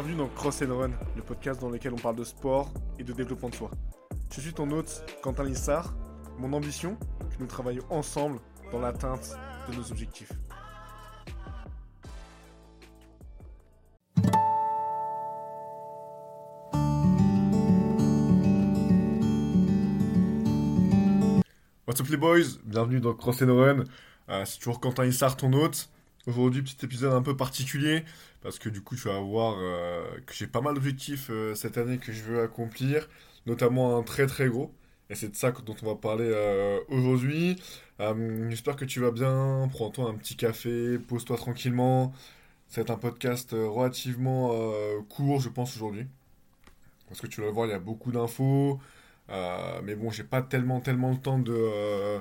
Bienvenue dans Cross and Run, le podcast dans lequel on parle de sport et de développement de soi. Je suis ton hôte, Quentin Lissard. Mon ambition, que nous travaillions ensemble dans l'atteinte de nos objectifs. What's up les boys? Bienvenue dans Cross and Run. Euh, c'est toujours Quentin Lissard, ton hôte. Aujourd'hui, petit épisode un peu particulier parce que du coup, tu vas voir euh, que j'ai pas mal d'objectifs euh, cette année que je veux accomplir, notamment un très très gros. Et c'est de ça dont on va parler euh, aujourd'hui. J'espère que tu vas bien. Prends-toi un petit café, pose-toi tranquillement. C'est un podcast relativement court, je pense, aujourd'hui. Parce que tu vas le voir, il y a beaucoup d'infos. mais bon, j'ai pas tellement, tellement le temps de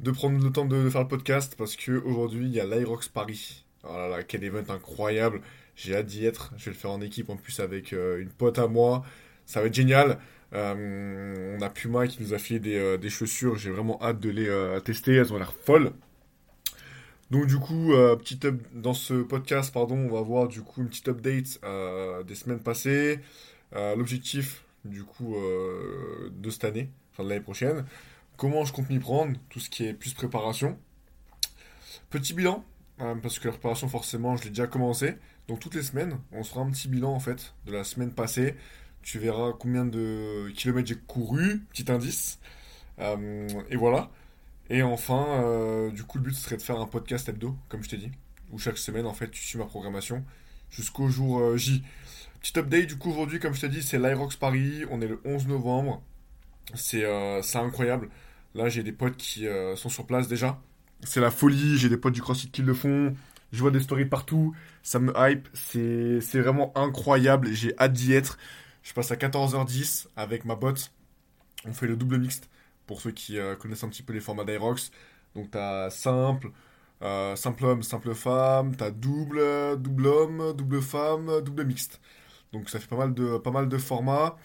de prendre le temps de, faire le podcast parce que aujourd'hui il y a l'Irox Paris. Oh là là, quel event incroyable. J'ai hâte d'y être. Je vais le faire en équipe en plus avec euh, une pote à moi. Ça va être génial. Euh, on a Puma qui nous a filé des, euh, chaussures. J'ai vraiment hâte de les tester. Elles ont l'air folles. Donc du coup, dans ce podcast, pardon, on va voir du coup une petite update des semaines passées. L'objectif du coup de cette année, enfin de l'année prochaine comment je compte m'y prendre, tout ce qui est plus préparation. Petit bilan, euh, parce que la préparation forcément je l'ai déjà commencé. Donc toutes les semaines, on se fera un petit bilan en fait de la semaine passée. Tu verras combien de kilomètres j'ai couru, petit indice. Euh, et voilà. Et enfin, euh, du coup, le but serait de faire un podcast hebdo, comme je t'ai dit, où chaque semaine, en fait, tu suis ma programmation jusqu'au jour J. Petit update, du coup, aujourd'hui, comme je t'ai dit, c'est l'Irox Paris. On est le 11 novembre. C'est incroyable. Là, j'ai des potes qui euh, sont sur place déjà. C'est la folie, j'ai des potes du CrossFit qui le font. Je vois des stories partout, ça me hype, c'est vraiment incroyable, j'ai hâte d'y être. Je passe à 14h10 avec ma botte. On fait le double mixte pour ceux qui euh, connaissent un petit peu les formats d'Aerox. Donc t'as simple, euh, simple homme, simple femme, t'as double, double homme, double femme, double mixte. Donc ça fait pas mal de, pas mal de formats.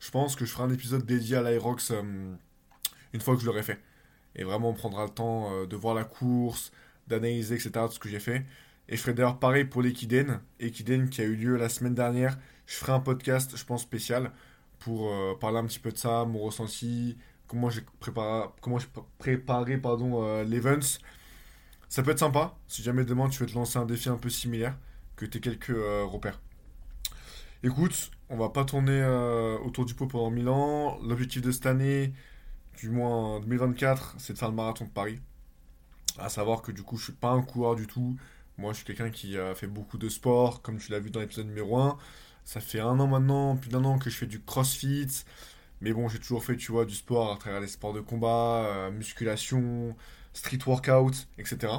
Je pense que je ferai un épisode dédié à l'Aerox une fois que je l'aurai fait. Et vraiment, on prendra le temps euh, de voir la course, d'analyser, etc., tout ce que j'ai fait. Et je ferai d'ailleurs pareil pour l'Equiden. Equiden qui a eu lieu la semaine dernière. Je ferai un podcast, je pense, spécial pour euh, parler un petit peu de ça, mon ressenti, comment j'ai préparé, comment préparé pardon, euh, l'events. Ça peut être sympa si jamais demain tu veux te lancer un défi un peu similaire, que tu aies quelques repères. Écoute, on va pas tourner autour du pot pendant 1000 ans. L'objectif de cette année, du moins en 2024, c'est de faire le marathon de Paris. À savoir que du coup, je suis pas un coureur du tout. Moi, je suis quelqu'un qui a fait beaucoup de sport, comme tu l'as vu dans l'épisode numéro 1. Ça fait un an maintenant, plus d'un an que je fais du crossfit. Mais bon, j'ai toujours fait, tu vois, du sport à travers les sports de combat, euh, musculation, street workout, etc.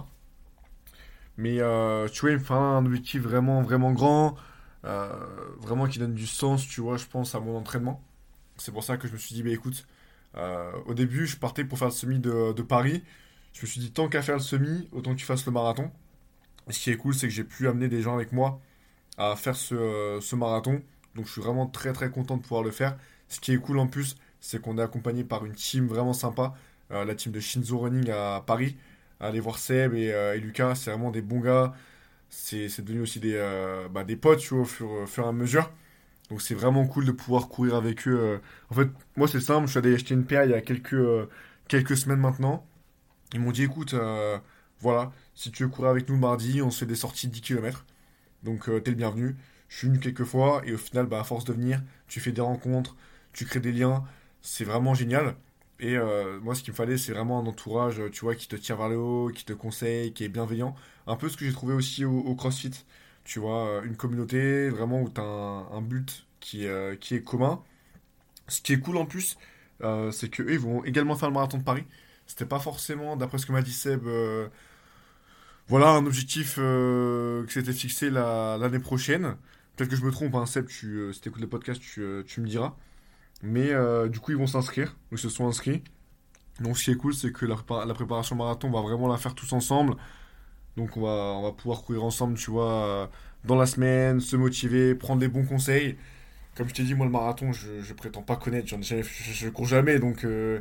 Mais euh, tu vois, il me faut un objectif vraiment, vraiment grand, euh, vraiment qui donne du sens, tu vois, je pense, à mon entraînement. C'est pour ça que je me suis dit, bah écoute, euh, au début, je partais pour faire le semi de, Paris. Je me suis dit, tant qu'à faire le semi, autant que tu fasses le marathon. Et ce qui est cool, c'est que j'ai pu amener des gens avec moi à faire ce, marathon. Donc je suis vraiment très très content de pouvoir le faire. Ce qui est cool en plus, c'est qu'on est accompagné par une team vraiment sympa. Euh, la team de Shinzo Running à Paris. Allez voir Seb euh, et, Lucas, c'est vraiment des bons gars. C'est devenu aussi des, bah, des potes tu vois, au fur et à mesure. Donc c'est vraiment cool de pouvoir courir avec eux. Euh. En fait, moi c'est simple, je suis allé acheter une paire il y a quelques, euh, quelques semaines maintenant. Ils m'ont dit écoute, euh, voilà, si tu veux courir avec nous mardi, on se fait des sorties de 10 km. Donc t'es le bienvenu. Je suis venu quelques fois et au final, bah, à force de venir, tu fais des rencontres, tu crées des liens. C'est vraiment génial. Et moi, ce qu'il me fallait, c'est vraiment un entourage, tu vois, qui te tire vers le haut, qui te conseille, qui est bienveillant. Un peu ce que j'ai trouvé aussi au CrossFit tu vois, euh, une communauté vraiment où tu as un, but qui, euh, qui est commun. Ce qui est cool en plus, euh, c'est qu'eux, ils vont également faire le marathon de Paris. C'était pas forcément, d'après ce que m'a dit Seb, voilà un objectif que s'était fixé l'année prochaine. Peut-être que je me trompe, hein, Seb, si tu écoutes le podcast, tu, tu, me diras. Mais du coup, ils vont s'inscrire, ils se sont inscrits. Donc, ce qui est cool, c'est que la, la préparation marathon, on va vraiment la faire tous ensemble. Donc on va, on va pouvoir courir ensemble, tu vois, euh, dans la semaine, se motiver, prendre des bons conseils. Comme je t'ai dit, moi le marathon, je, je prétends pas connaître, je, je, cours jamais, donc euh,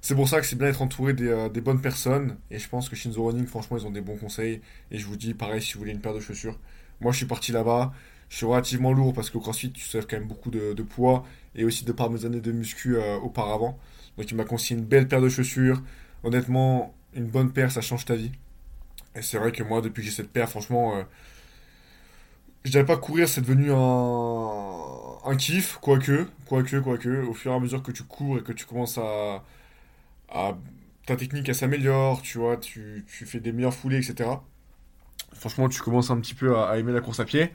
c'est pour ça que c'est bien d'être entouré des, euh, des, bonnes personnes. Et je pense que Shinzo Running, franchement, ils ont des bons conseils. Et je vous dis, pareil, si vous voulez une paire de chaussures, moi je suis parti là-bas, Je suis relativement lourd parce qu'au CrossFit, tu soulèves quand même beaucoup de, poids et aussi de par mes années de muscu auparavant. Donc il m'a conseillé une belle paire de chaussures. Honnêtement, une bonne paire, ça change ta vie. Et c'est vrai que moi, depuis que j'ai cette paire, franchement, euh, je dirais pas courir, c'est devenu un, kiff, quoique, quoique, quoique, au fur et à mesure que tu cours et que tu commences à, ta technique, elle s'améliore, tu vois, tu, fais des meilleures foulées, etc. Franchement, tu commences un petit peu à, aimer la course à pied.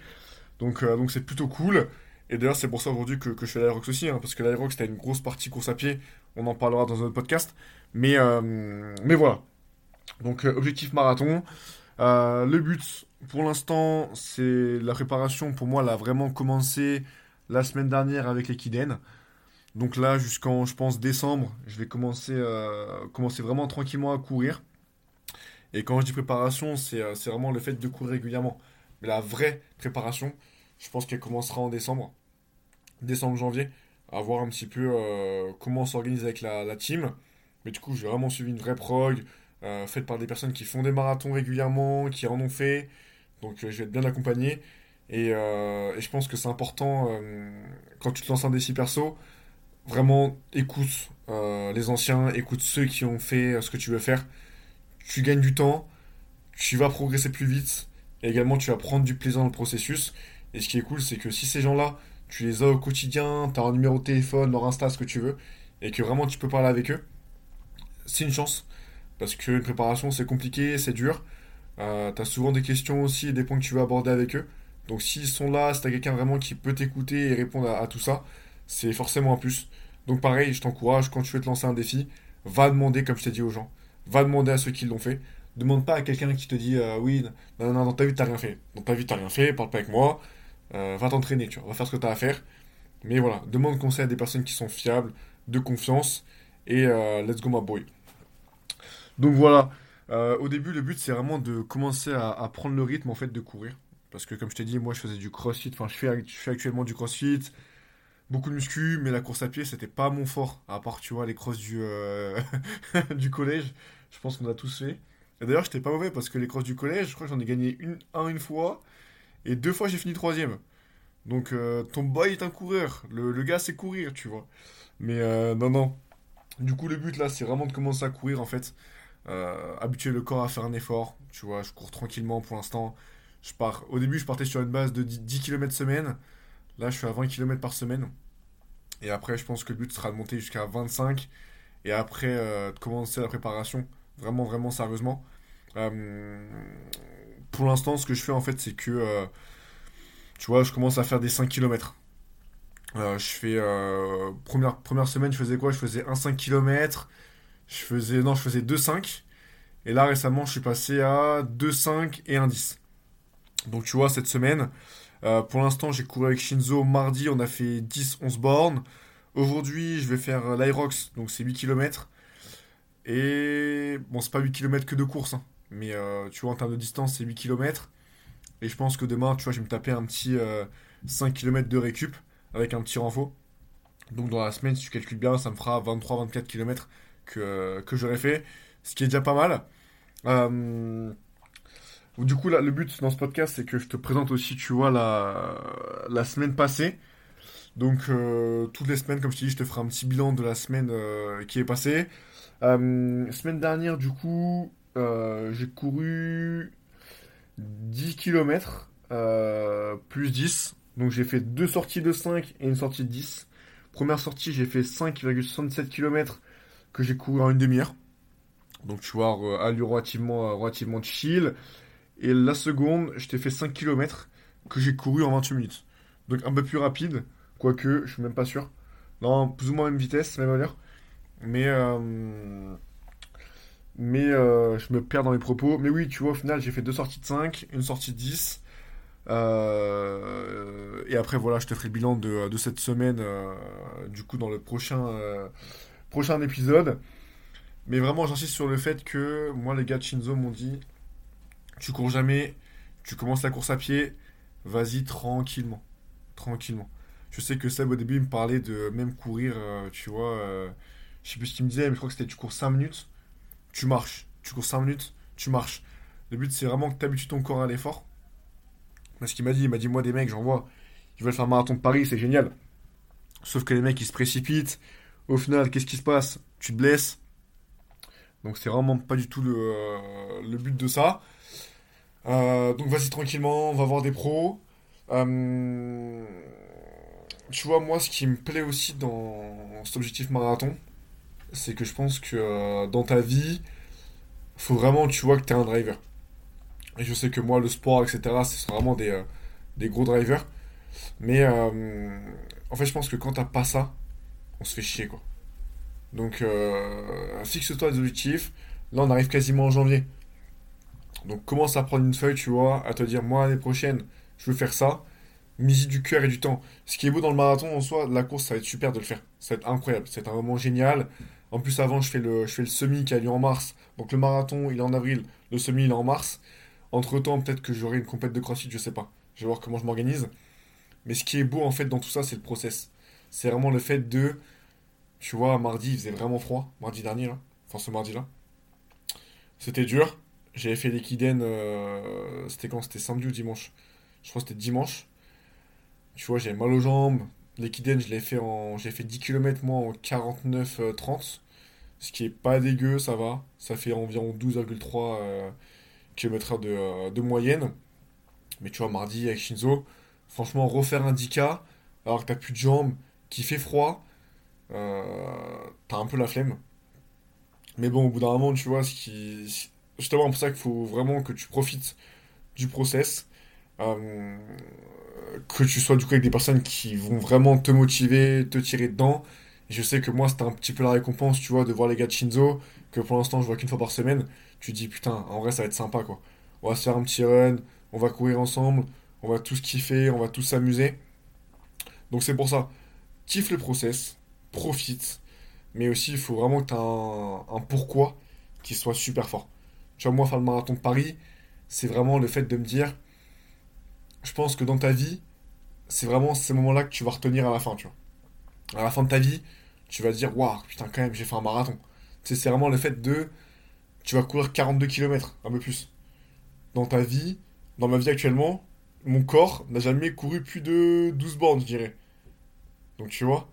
Donc, euh, donc c'est plutôt cool. Et d'ailleurs, c'est pour ça aujourd'hui que, que je fais l'Aerox aussi, hein, parce que l'Aerox, c'était une grosse partie course à pied. On en parlera dans un autre podcast. Mais, euh, mais voilà. Donc, euh, objectif marathon. Euh, le but, pour l'instant, c'est la préparation. Pour moi, elle a vraiment commencé la semaine dernière avec l'Equiden. Donc là, jusqu'en, je pense, décembre, je vais commencer, euh, commencer vraiment tranquillement à courir. Et quand je dis préparation, c'est euh, vraiment le fait de courir régulièrement. Mais la vraie préparation, je pense qu'elle commencera en décembre, décembre, janvier, à voir un petit peu comment on s'organise avec la, la team. Mais du coup, j'ai vraiment suivi une vraie prog, euh, faite par des personnes qui font des marathons régulièrement, qui en ont fait. Donc euh, je vais être bien accompagné. Et, euh, je pense que c'est important, euh, quand tu te lances un défi perso, vraiment écoute les anciens, écoute ceux qui ont fait ce que tu veux faire. Tu gagnes du temps, tu vas progresser plus vite, et également tu vas prendre du plaisir dans le processus. Et ce qui est cool, c'est que si ces gens-là, tu les as au quotidien, tu as un numéro de téléphone, leur Insta, ce que tu veux, et que vraiment tu peux parler avec eux, c'est une chance. Parce qu'une préparation, c'est compliqué, c'est dur. Euh, tu souvent des questions aussi et des points que tu veux aborder avec eux. Donc s'ils sont là, si tu as quelqu'un vraiment qui peut t'écouter et répondre à, à tout ça, c'est forcément un plus. Donc pareil, je t'encourage, quand tu veux te lancer un défi, va demander, comme je t'ai dit aux gens, va demander à ceux qui l'ont fait. Demande pas à quelqu'un qui te dit euh, oui, non, non, non, dans ta vie t'as rien fait. Dans ta vie t'as rien fait, parle pas avec moi, euh, va t'entraîner, tu vois, va faire ce que t'as à faire. Mais voilà, demande conseil à des personnes qui sont fiables, de confiance, et euh, let's go my boy. Donc voilà, Euh, au début le but c'est vraiment de commencer à, prendre le rythme en fait de courir. Parce que comme je t'ai dit, moi je faisais du crossfit, enfin je fais, je fais actuellement du crossfit, beaucoup de muscu, mais la course à pied c'était pas mon fort, à part tu vois les crosses du, euh, du collège, je pense qu'on a tous fait. Et d'ailleurs j'étais pas mauvais parce que les crosses du collège, je crois que j'en ai gagné une, un une fois, et deux fois j'ai fini troisième. Donc euh, ton boy est un coureur, le, le gars sait courir, tu vois. Mais non, non. Du coup le but là c'est vraiment de commencer à courir en fait, habituer le corps à faire un effort, tu vois, je cours tranquillement pour l'instant. Je pars, au début je partais sur une base de 10 km semaine, là je suis à 20 km par semaine. Et après, je pense que le but sera de monter jusqu'à 25 et après euh, de commencer la préparation vraiment, vraiment sérieusement. Euh, pour l'instant, ce que je fais en fait, c'est que euh, tu vois, je commence à faire des 5 km. je fais euh, première, première semaine, je faisais quoi? Je faisais un 5 km, je faisais non, je faisais deux cinq et là récemment, je suis passé à deux cinq et un dix Donc tu vois, cette semaine, euh, pour l'instant, j'ai couru avec Shinzo mardi, on a fait dix onze bornes. Aujourd'hui, je vais faire l'Irox, donc c'est 8 km. Et bon, c'est pas 8 km que de course, hein. mais euh, tu vois, en termes de distance, c'est 8 km. Et je pense que demain, tu vois, je vais me taper un petit euh, 5 km de récup avec un petit renfort. Donc dans la semaine, si tu calcules bien, ça me fera 23-24 km que, j'aurais fait, ce qui est déjà pas mal. Euh, du coup, là, le but dans ce podcast, c'est que je te présente aussi, tu vois, la, semaine passée. Donc, euh, toutes les semaines, comme je t'ai dit, je te ferai un petit bilan de la semaine euh, qui est passée. Semaine dernière, du coup, j'ai couru 10 km plus 10. Donc, j'ai fait deux sorties de 5 et une sortie de 10. Première sortie, j'ai fait 5,67 km que j'ai couru en une demi-heure. Donc, tu vois, euh, allure relativement, relativement chill. Et la seconde, je t'ai fait 5 km que j'ai couru en 28 minutes. Donc, un peu plus rapide. Quoique, je suis même pas sûr. Non, plus ou moins même vitesse, même allure. Mais, euh, mais euh, je me perds dans les propos. Mais oui, tu vois, au final, j'ai fait deux sorties de 5, une sortie de 10. Euh, et après, voilà, je te ferai le bilan de, de cette semaine, euh, du coup, dans le prochain, euh, prochain épisode. Mais vraiment, j'insiste sur le fait que moi, les gars de Shinzo m'ont dit, tu cours jamais, tu commences la course à pied, vas-y tranquillement. Tranquillement. Je sais que Seb, au début, il me parlait de même courir, euh, tu vois, euh, je sais plus ce qu'il me disait, mais je crois que c'était tu cours 5 minutes, tu marches. Tu cours 5 minutes, tu marches. Le but, c'est vraiment que tu habitues ton corps à l'effort ce qu'il m'a dit, il m'a dit, moi, des mecs, j'en vois, ils veulent faire un marathon de Paris, c'est génial. Sauf que les mecs, ils se précipitent. Au final, qu'est-ce qui se passe? Tu te blesses. Donc, c'est vraiment pas du tout le, euh, but de ça. Euh, donc, vas-y tranquillement, on va voir des pros. Euh, tu vois, moi, ce qui me plaît aussi dans cet objectif marathon, c'est que je pense que dans ta vie, faut vraiment, tu vois, que tu es un driver. Et je sais que moi, le sport, etc., c'est vraiment des, des gros drivers. Mais en fait, je pense que quand t'as pas ça, on se fait chier, quoi. Donc, euh, fixe-toi des objectifs. Là, on arrive quasiment en janvier. Donc, commence à prendre une feuille, tu vois, à te dire, moi, l'année prochaine, je veux faire ça. Mise du cœur et du temps. Ce qui est beau dans le marathon, en soi, la course, ça va être super de le faire. Ça va être incroyable. C'est un moment génial. En plus, avant, je fais le, je fais le semi qui a lieu en mars. Donc, le marathon, il est en avril. Le semi, il est en mars. Entre temps, peut-être que j'aurai une compète de crossfit, je sais pas. Je vais voir comment je m'organise. Mais ce qui est beau en fait dans tout ça, c'est le process. C'est vraiment le fait de. Tu vois, mardi, il faisait vraiment froid. Mardi dernier, là. Enfin, ce mardi-là. C'était dur. J'avais fait l'équidène. Euh, c'était quand? C'était samedi ou dimanche? Je crois que c'était dimanche. Tu vois, j'avais mal aux jambes. L'équidène, je l'ai fait en. J'ai fait 10 km moi en 49-30. Euh, ce qui est pas dégueu, ça va. Ça fait environ 12,3 euh, km de, de moyenne. Mais tu vois, mardi avec Shinzo, Franchement, refaire un 10K alors que t'as plus de jambes, qu'il fait froid, euh, t'as un peu la flemme. Mais bon, au bout d'un moment, tu vois, ce qui... justement pour ça qu'il faut vraiment que tu profites du process. Euh, que tu sois du coup avec des personnes qui vont vraiment te motiver, te tirer dedans. je sais que moi, c'était un petit peu la récompense, tu vois, de voir les gars de Shinzo, que pour l'instant, je vois qu'une fois par semaine. Tu te dis, putain, en vrai, ça va être sympa, quoi. On va se faire un petit run, on va courir ensemble, on va tous kiffer, on va tous s'amuser. Donc c'est pour ça, kiffe le process, profite, mais aussi il faut vraiment que tu aies un, pourquoi qui soit super fort. Tu vois, moi, faire le marathon de Paris, c'est vraiment le fait de me dire, je pense que dans ta vie, c'est vraiment ces moments-là que tu vas retenir à la fin, tu vois. À la fin de ta vie, tu vas dire, waouh, putain, quand même, j'ai fait un marathon. C'est vraiment le fait de, tu vas courir 42 km, un peu plus. Dans ta vie, dans ma vie actuellement, mon corps n'a jamais couru plus de 12 bornes, je dirais. Donc tu vois,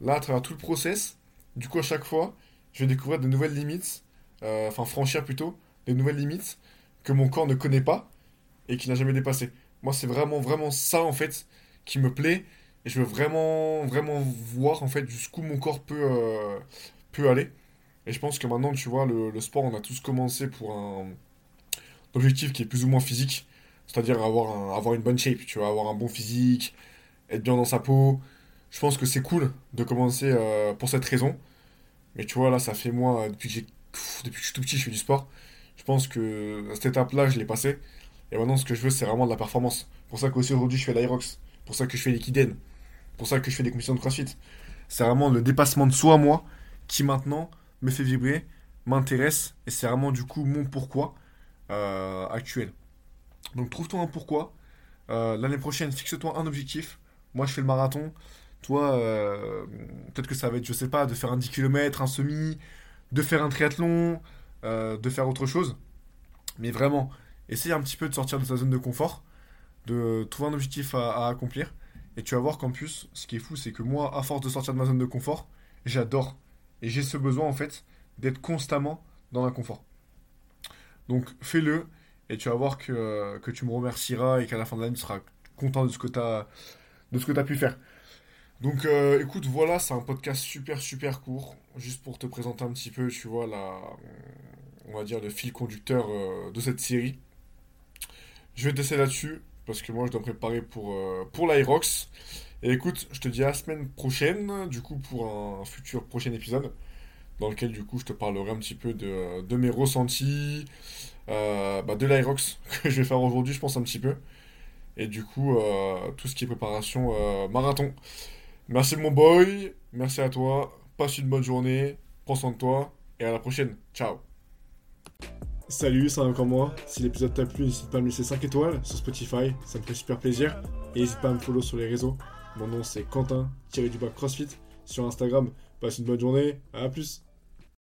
là, à travers tout le process, du coup, à chaque fois, je vais découvrir de nouvelles limites, euh, enfin franchir plutôt, des nouvelles limites que mon corps ne connaît pas et qui n'a jamais dépassé. Moi, c'est vraiment, vraiment ça, en fait, qui me plaît. Et je veux vraiment, vraiment voir, en fait, jusqu'où mon corps peut, euh, peut aller. Et je pense que maintenant, tu vois, le, sport, on a tous commencé pour un objectif qui est plus ou moins physique. C'est-à-dire avoir, avoir une bonne shape, tu vois, avoir un bon physique, être bien dans sa peau. Je pense que c'est cool de commencer euh, pour cette raison. Mais tu vois, là, ça fait moi, depuis que, je suis tout petit, je fais du sport. Je pense que cette étape-là, je l'ai passée. Et maintenant, ce que je veux, c'est vraiment de la performance. pour ça qu'aussi aujourd'hui, je fais l'Irox. pour ça que je fais l'équidène. pour ça que je fais des compétitions de crossfit. C'est vraiment le dépassement de soi, moi, qui maintenant me fait vibrer, m'intéresse. Et c'est vraiment, du coup, mon pourquoi euh, actuel. Donc trouve-toi un pourquoi. Euh, l'année prochaine, fixe-toi un objectif. Moi, je fais le marathon. Toi, euh, peut-être que ça va être, je sais pas, de faire un 10 km, un semi, de faire un triathlon, euh, de faire autre chose. Mais vraiment, essaye un petit peu de sortir de ta zone de confort, de trouver un objectif à, accomplir. Et tu vas voir qu'en plus, ce qui est fou, c'est que moi, à force de sortir de ma zone de confort, j'adore. Et j'ai ce besoin, en fait, d'être constamment dans l'inconfort. Donc fais-le et tu vas voir que, que tu me remercieras et qu'à la fin de l'année, tu seras content de ce que tu as pu faire. Donc euh, écoute, voilà, c'est un podcast super super court, juste pour te présenter un petit peu, tu vois, la, on va dire le fil conducteur euh, de cette série. Je vais te laisser là-dessus, parce que moi je dois me préparer pour, euh, l'Irox. Et écoute, je te dis à la semaine prochaine, du coup, pour un futur prochain épisode, dans lequel du coup je te parlerai un petit peu de, de mes ressentis, euh, bah, de l'Aerox que je vais faire aujourd'hui, je pense un petit peu. Et du coup, tout ce qui est préparation marathon. Merci mon boy, merci à toi, passe une bonne journée, prends soin de toi, et à la prochaine. Ciao Salut, c'est encore moi. Si l'épisode t'a plu, n'hésite pas à me laisser 5 étoiles sur Spotify, ça me fait super plaisir. Et n'hésite pas à me follow sur les réseaux. Mon nom c'est Quentin, tiré du bas CrossFit, sur Instagram. Passe une bonne journée, à plus